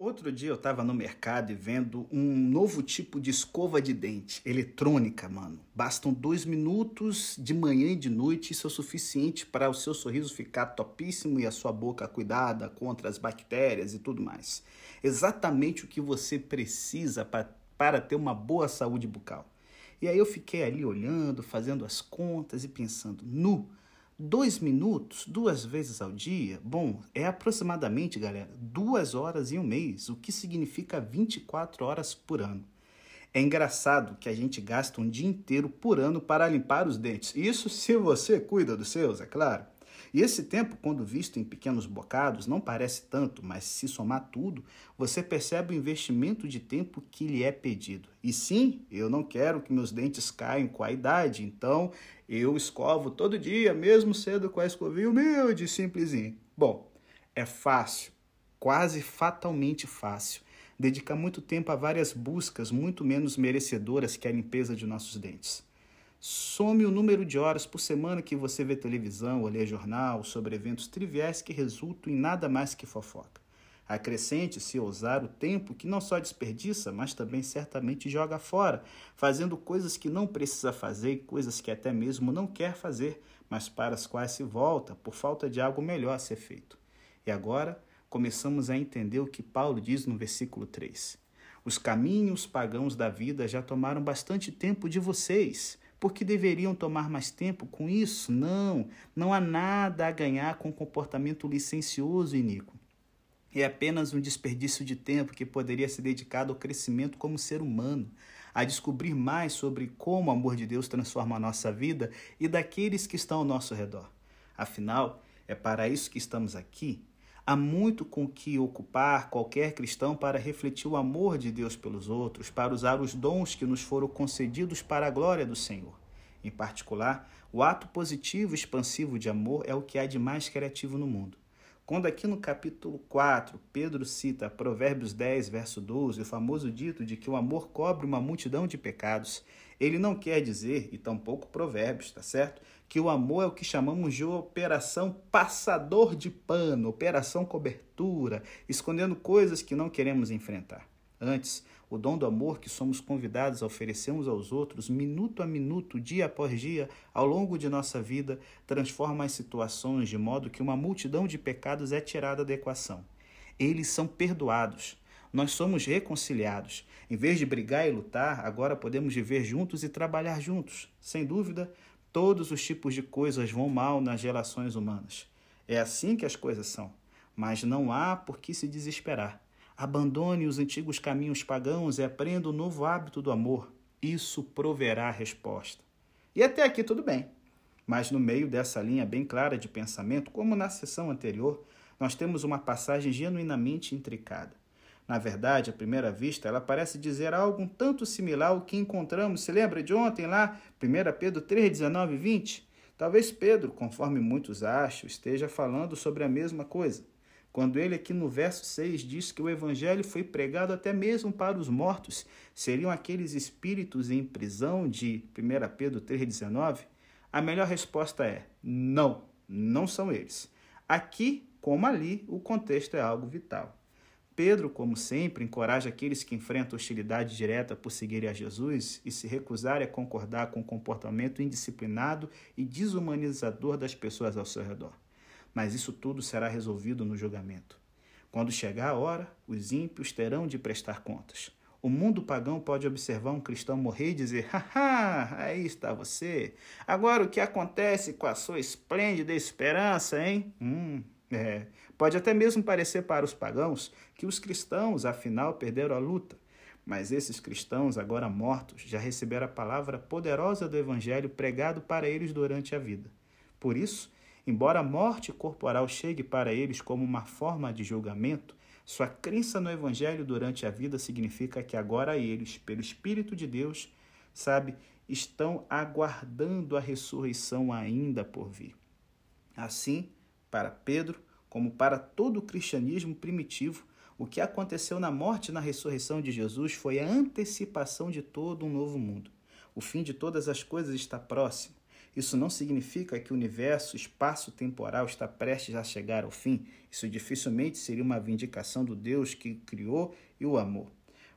Outro dia eu tava no mercado e vendo um novo tipo de escova de dente, eletrônica, mano. Bastam dois minutos de manhã e de noite, isso é o suficiente para o seu sorriso ficar topíssimo e a sua boca cuidada contra as bactérias e tudo mais. Exatamente o que você precisa para, para ter uma boa saúde bucal. E aí eu fiquei ali olhando, fazendo as contas e pensando, nu, Dois minutos, duas vezes ao dia, bom, é aproximadamente, galera, duas horas em um mês, o que significa 24 horas por ano. É engraçado que a gente gasta um dia inteiro por ano para limpar os dentes. Isso se você cuida dos seus, é claro. E esse tempo, quando visto em pequenos bocados, não parece tanto, mas se somar tudo, você percebe o investimento de tempo que lhe é pedido. E sim, eu não quero que meus dentes caiam com a idade, então eu escovo todo dia, mesmo cedo com a escovinha humilde simplesinho. Bom, é fácil, quase fatalmente fácil, dedicar muito tempo a várias buscas muito menos merecedoras que a limpeza de nossos dentes. Some o número de horas por semana que você vê televisão ou lê jornal sobre eventos triviais que resultam em nada mais que fofoca. Acrescente-se ousar o tempo que não só desperdiça, mas também certamente joga fora, fazendo coisas que não precisa fazer e coisas que até mesmo não quer fazer, mas para as quais se volta por falta de algo melhor a ser feito. E agora começamos a entender o que Paulo diz no versículo 3. Os caminhos pagãos da vida já tomaram bastante tempo de vocês porque deveriam tomar mais tempo com isso? Não, não há nada a ganhar com comportamento licencioso e iníquo. É apenas um desperdício de tempo que poderia ser dedicado ao crescimento como ser humano, a descobrir mais sobre como o amor de Deus transforma a nossa vida e daqueles que estão ao nosso redor. Afinal, é para isso que estamos aqui Há muito com que ocupar qualquer cristão para refletir o amor de Deus pelos outros, para usar os dons que nos foram concedidos para a glória do Senhor. Em particular, o ato positivo expansivo de amor é o que há de mais criativo no mundo. Quando aqui no capítulo 4, Pedro cita Provérbios 10, verso 12, o famoso dito de que o amor cobre uma multidão de pecados, ele não quer dizer, e tampouco Provérbios, tá certo? Que o amor é o que chamamos de operação passador de pano, operação cobertura, escondendo coisas que não queremos enfrentar. Antes, o dom do amor que somos convidados a oferecer uns aos outros, minuto a minuto, dia após dia, ao longo de nossa vida, transforma as situações de modo que uma multidão de pecados é tirada da equação. Eles são perdoados. Nós somos reconciliados. Em vez de brigar e lutar, agora podemos viver juntos e trabalhar juntos. Sem dúvida, todos os tipos de coisas vão mal nas relações humanas. É assim que as coisas são. Mas não há por que se desesperar. Abandone os antigos caminhos pagãos e aprenda o novo hábito do amor. Isso proverá a resposta. E até aqui tudo bem. Mas no meio dessa linha bem clara de pensamento, como na sessão anterior, nós temos uma passagem genuinamente intricada. Na verdade, à primeira vista, ela parece dizer algo um tanto similar ao que encontramos, se lembra de ontem lá, 1 Pedro 3, 19 e 20? Talvez Pedro, conforme muitos acham, esteja falando sobre a mesma coisa quando ele aqui no verso 6 diz que o evangelho foi pregado até mesmo para os mortos, seriam aqueles espíritos em prisão de 1 Pedro 3,19? A melhor resposta é não, não são eles. Aqui, como ali, o contexto é algo vital. Pedro, como sempre, encoraja aqueles que enfrentam hostilidade direta por seguirem a Jesus e se recusarem a concordar com o comportamento indisciplinado e desumanizador das pessoas ao seu redor mas isso tudo será resolvido no julgamento. Quando chegar a hora, os ímpios terão de prestar contas. O mundo pagão pode observar um cristão morrer e dizer: Haha, aí está você. Agora o que acontece com a sua esplêndida esperança, hein? Hum, é. Pode até mesmo parecer para os pagãos que os cristãos, afinal, perderam a luta. Mas esses cristãos, agora mortos, já receberam a palavra poderosa do Evangelho pregado para eles durante a vida. Por isso, Embora a morte corporal chegue para eles como uma forma de julgamento, sua crença no Evangelho durante a vida significa que agora eles, pelo Espírito de Deus, sabe, estão aguardando a ressurreição ainda por vir. Assim, para Pedro, como para todo o cristianismo primitivo, o que aconteceu na morte e na ressurreição de Jesus foi a antecipação de todo um novo mundo. O fim de todas as coisas está próximo. Isso não significa que o universo espaço-temporal está prestes a chegar ao fim. Isso dificilmente seria uma vindicação do Deus que criou e o amou.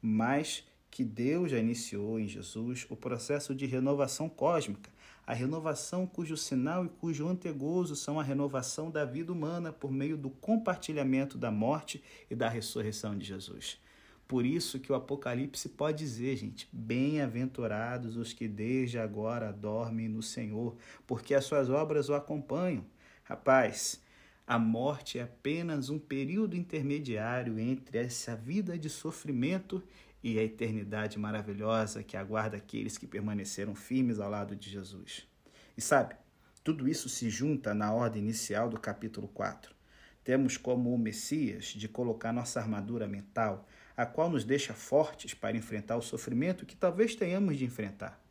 Mas que Deus já iniciou em Jesus o processo de renovação cósmica, a renovação cujo sinal e cujo antegozo são a renovação da vida humana por meio do compartilhamento da morte e da ressurreição de Jesus. Por isso que o Apocalipse pode dizer, gente, bem-aventurados os que desde agora dormem no Senhor, porque as suas obras o acompanham. Rapaz, a morte é apenas um período intermediário entre essa vida de sofrimento e a eternidade maravilhosa que aguarda aqueles que permaneceram firmes ao lado de Jesus. E sabe, tudo isso se junta na ordem inicial do capítulo 4. Temos como o Messias de colocar nossa armadura mental, a qual nos deixa fortes para enfrentar o sofrimento que talvez tenhamos de enfrentar.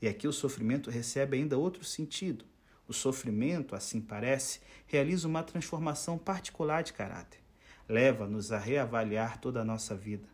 E aqui o sofrimento recebe ainda outro sentido. O sofrimento, assim parece, realiza uma transformação particular de caráter. Leva-nos a reavaliar toda a nossa vida.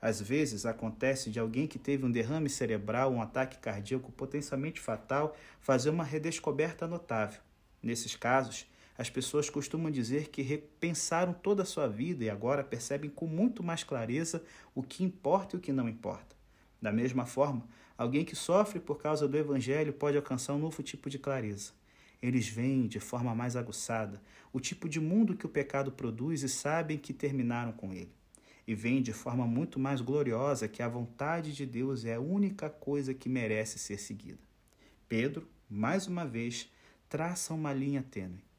Às vezes acontece de alguém que teve um derrame cerebral, um ataque cardíaco potencialmente fatal, fazer uma redescoberta notável. Nesses casos, as pessoas costumam dizer que repensaram toda a sua vida e agora percebem com muito mais clareza o que importa e o que não importa. Da mesma forma, alguém que sofre por causa do Evangelho pode alcançar um novo tipo de clareza. Eles veem de forma mais aguçada o tipo de mundo que o pecado produz e sabem que terminaram com ele. E veem de forma muito mais gloriosa que a vontade de Deus é a única coisa que merece ser seguida. Pedro, mais uma vez, traça uma linha tênue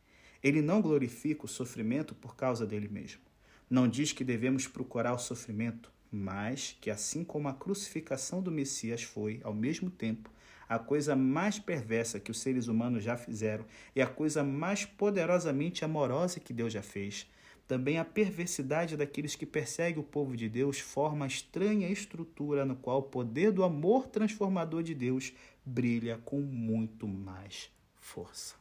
ele não glorifica o sofrimento por causa dele mesmo. Não diz que devemos procurar o sofrimento, mas que, assim como a crucificação do Messias foi, ao mesmo tempo, a coisa mais perversa que os seres humanos já fizeram e a coisa mais poderosamente amorosa que Deus já fez, também a perversidade daqueles que perseguem o povo de Deus forma a estranha estrutura no qual o poder do amor transformador de Deus brilha com muito mais força.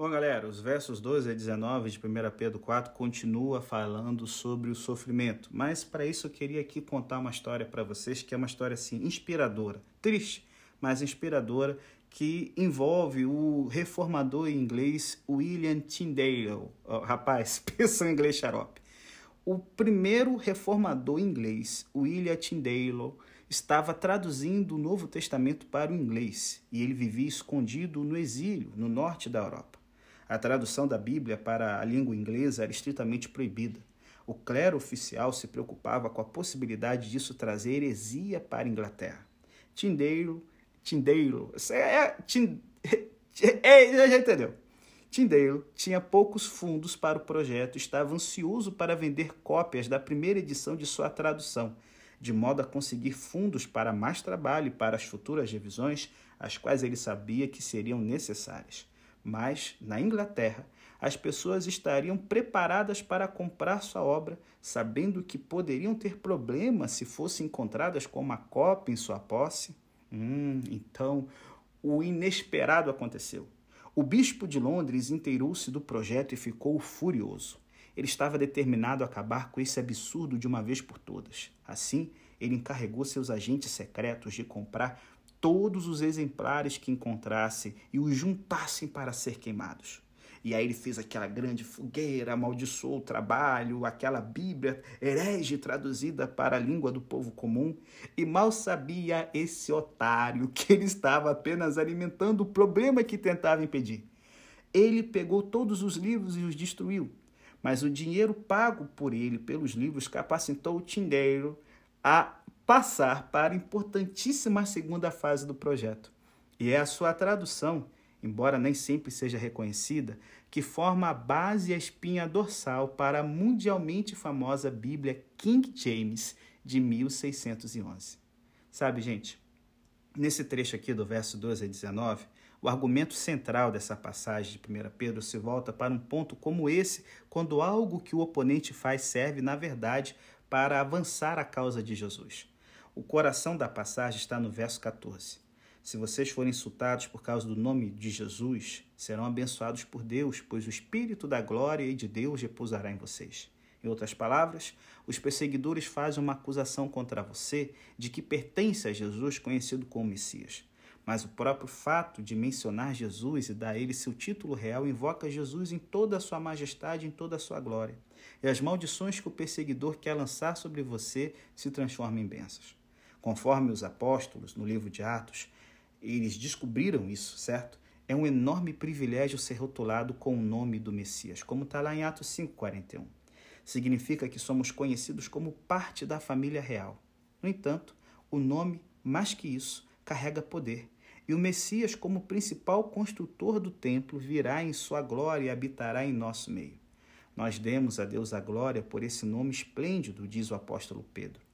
Bom, galera, os versos 12 a 19 de 1 Pedro 4 continua falando sobre o sofrimento, mas para isso eu queria aqui contar uma história para vocês que é uma história assim inspiradora, triste, mas inspiradora, que envolve o reformador inglês William Tyndale. Oh, rapaz, pensa em inglês xarope. O primeiro reformador inglês, William Tyndale, estava traduzindo o Novo Testamento para o inglês e ele vivia escondido no exílio, no norte da Europa. A tradução da Bíblia para a língua inglesa era estritamente proibida. O clero oficial se preocupava com a possibilidade disso trazer heresia para a Inglaterra. Tyndale, Tyndale, é, é, já entendeu. Tyndale tinha poucos fundos para o projeto e estava ansioso para vender cópias da primeira edição de sua tradução, de modo a conseguir fundos para mais trabalho e para as futuras revisões, as quais ele sabia que seriam necessárias. Mas, na Inglaterra, as pessoas estariam preparadas para comprar sua obra, sabendo que poderiam ter problemas se fossem encontradas com uma cópia em sua posse. Hum, então, o inesperado aconteceu. O bispo de Londres inteirou-se do projeto e ficou furioso. Ele estava determinado a acabar com esse absurdo de uma vez por todas. Assim, ele encarregou seus agentes secretos de comprar todos os exemplares que encontrasse e os juntassem para ser queimados. E aí ele fez aquela grande fogueira, amaldiçoou o trabalho, aquela Bíblia herege traduzida para a língua do povo comum. E mal sabia esse otário que ele estava apenas alimentando o problema que tentava impedir. Ele pegou todos os livros e os destruiu. Mas o dinheiro pago por ele pelos livros capacitou o tindeiro a passar para a importantíssima segunda fase do projeto. E é a sua tradução, embora nem sempre seja reconhecida, que forma a base e a espinha dorsal para a mundialmente famosa Bíblia King James de 1611. Sabe, gente, nesse trecho aqui do verso 12 a 19, o argumento central dessa passagem de 1 Pedro se volta para um ponto como esse, quando algo que o oponente faz serve, na verdade, para avançar a causa de Jesus. O coração da passagem está no verso 14. Se vocês forem insultados por causa do nome de Jesus, serão abençoados por Deus, pois o Espírito da glória e de Deus repousará em vocês. Em outras palavras, os perseguidores fazem uma acusação contra você de que pertence a Jesus, conhecido como Messias. Mas o próprio fato de mencionar Jesus e dar a ele seu título real invoca Jesus em toda a sua majestade, em toda a sua glória. E as maldições que o perseguidor quer lançar sobre você se transformam em bênçãos. Conforme os apóstolos, no livro de Atos, eles descobriram isso, certo? É um enorme privilégio ser rotulado com o nome do Messias, como está lá em Atos 5,41. Significa que somos conhecidos como parte da família real. No entanto, o nome, mais que isso, carrega poder. E o Messias, como principal construtor do templo, virá em sua glória e habitará em nosso meio. Nós demos a Deus a glória por esse nome esplêndido, diz o apóstolo Pedro.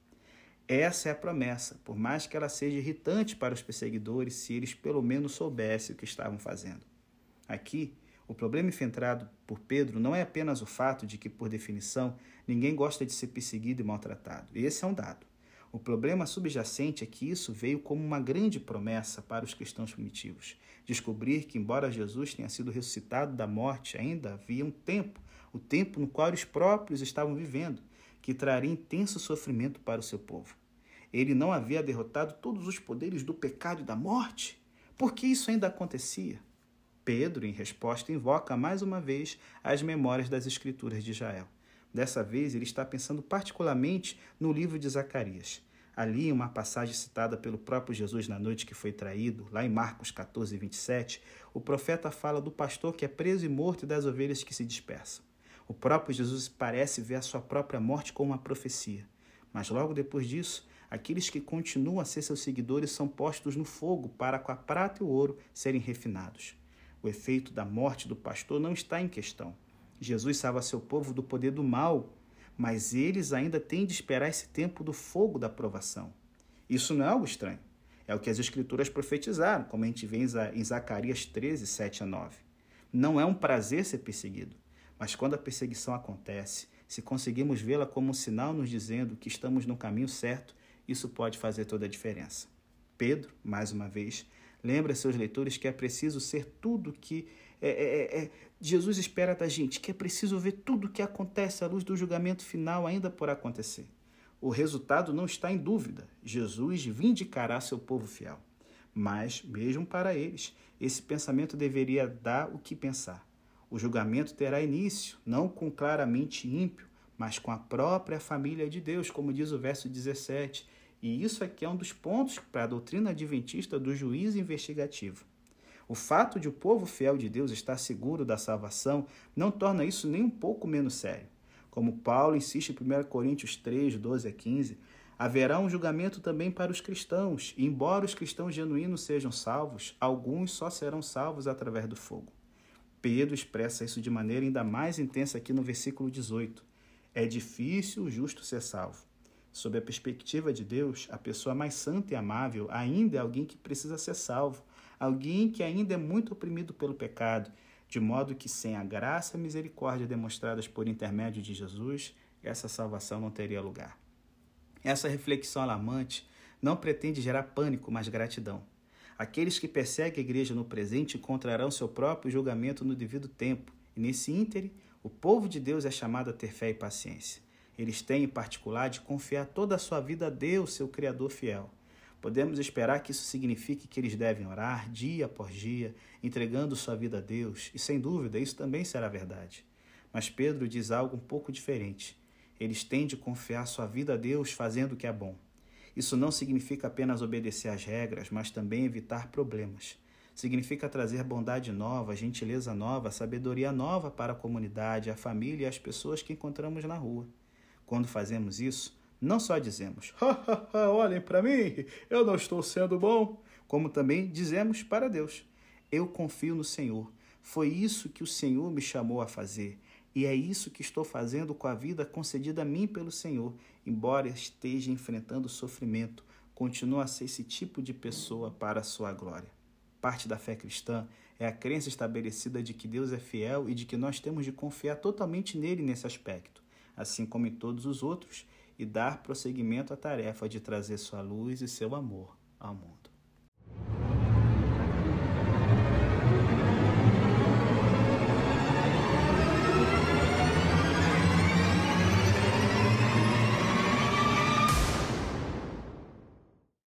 Essa é a promessa, por mais que ela seja irritante para os perseguidores, se eles pelo menos soubessem o que estavam fazendo. Aqui, o problema enfrentado por Pedro não é apenas o fato de que, por definição, ninguém gosta de ser perseguido e maltratado. Esse é um dado. O problema subjacente é que isso veio como uma grande promessa para os cristãos primitivos. Descobrir que, embora Jesus tenha sido ressuscitado da morte, ainda havia um tempo, o tempo no qual os próprios estavam vivendo, que traria intenso sofrimento para o seu povo. Ele não havia derrotado todos os poderes do pecado e da morte? Por que isso ainda acontecia? Pedro, em resposta, invoca mais uma vez as memórias das Escrituras de Israel. Dessa vez, ele está pensando particularmente no livro de Zacarias. Ali, uma passagem citada pelo próprio Jesus na noite que foi traído, lá em Marcos 14, 27, o profeta fala do pastor que é preso e morto e das ovelhas que se dispersam. O próprio Jesus parece ver a sua própria morte como uma profecia. Mas logo depois disso, aqueles que continuam a ser seus seguidores são postos no fogo para com a prata e o ouro serem refinados. O efeito da morte do pastor não está em questão. Jesus salva seu povo do poder do mal, mas eles ainda têm de esperar esse tempo do fogo da provação. Isso não é algo estranho. É o que as Escrituras profetizaram, como a gente vê em Zacarias 13, 7 a 9. Não é um prazer ser perseguido, mas quando a perseguição acontece, se conseguimos vê-la como um sinal nos dizendo que estamos no caminho certo, isso pode fazer toda a diferença. Pedro, mais uma vez, lembra seus leitores que é preciso ser tudo que é, é, é, é, Jesus espera da gente, que é preciso ver tudo o que acontece à luz do julgamento final ainda por acontecer. O resultado não está em dúvida. Jesus vindicará seu povo fiel. Mas, mesmo para eles, esse pensamento deveria dar o que pensar. O julgamento terá início, não com claramente ímpio, mas com a própria família de Deus, como diz o verso 17. E isso aqui é um dos pontos para a doutrina adventista do juízo investigativo. O fato de o povo fiel de Deus estar seguro da salvação não torna isso nem um pouco menos sério. Como Paulo insiste em 1 Coríntios 3, 12 a 15, haverá um julgamento também para os cristãos, e embora os cristãos genuínos sejam salvos, alguns só serão salvos através do fogo. Pedro expressa isso de maneira ainda mais intensa aqui no versículo 18. É difícil o justo ser salvo. Sob a perspectiva de Deus, a pessoa mais santa e amável ainda é alguém que precisa ser salvo, alguém que ainda é muito oprimido pelo pecado, de modo que sem a graça e a misericórdia demonstradas por intermédio de Jesus, essa salvação não teria lugar. Essa reflexão alarmante não pretende gerar pânico, mas gratidão. Aqueles que perseguem a igreja no presente encontrarão seu próprio julgamento no devido tempo, e nesse íntere, o povo de Deus é chamado a ter fé e paciência. Eles têm, em particular, de confiar toda a sua vida a Deus, seu Criador fiel. Podemos esperar que isso signifique que eles devem orar dia após dia, entregando sua vida a Deus, e sem dúvida isso também será verdade. Mas Pedro diz algo um pouco diferente. Eles têm de confiar sua vida a Deus fazendo o que é bom. Isso não significa apenas obedecer às regras, mas também evitar problemas. Significa trazer bondade nova, gentileza nova, sabedoria nova para a comunidade, a família e as pessoas que encontramos na rua. Quando fazemos isso, não só dizemos, olhem para mim, eu não estou sendo bom, como também dizemos para Deus, eu confio no Senhor. Foi isso que o Senhor me chamou a fazer. E é isso que estou fazendo com a vida concedida a mim pelo Senhor. Embora esteja enfrentando sofrimento, continua a ser esse tipo de pessoa para a sua glória. Parte da fé cristã é a crença estabelecida de que Deus é fiel e de que nós temos de confiar totalmente nele nesse aspecto, assim como em todos os outros, e dar prosseguimento à tarefa de trazer sua luz e seu amor ao mundo.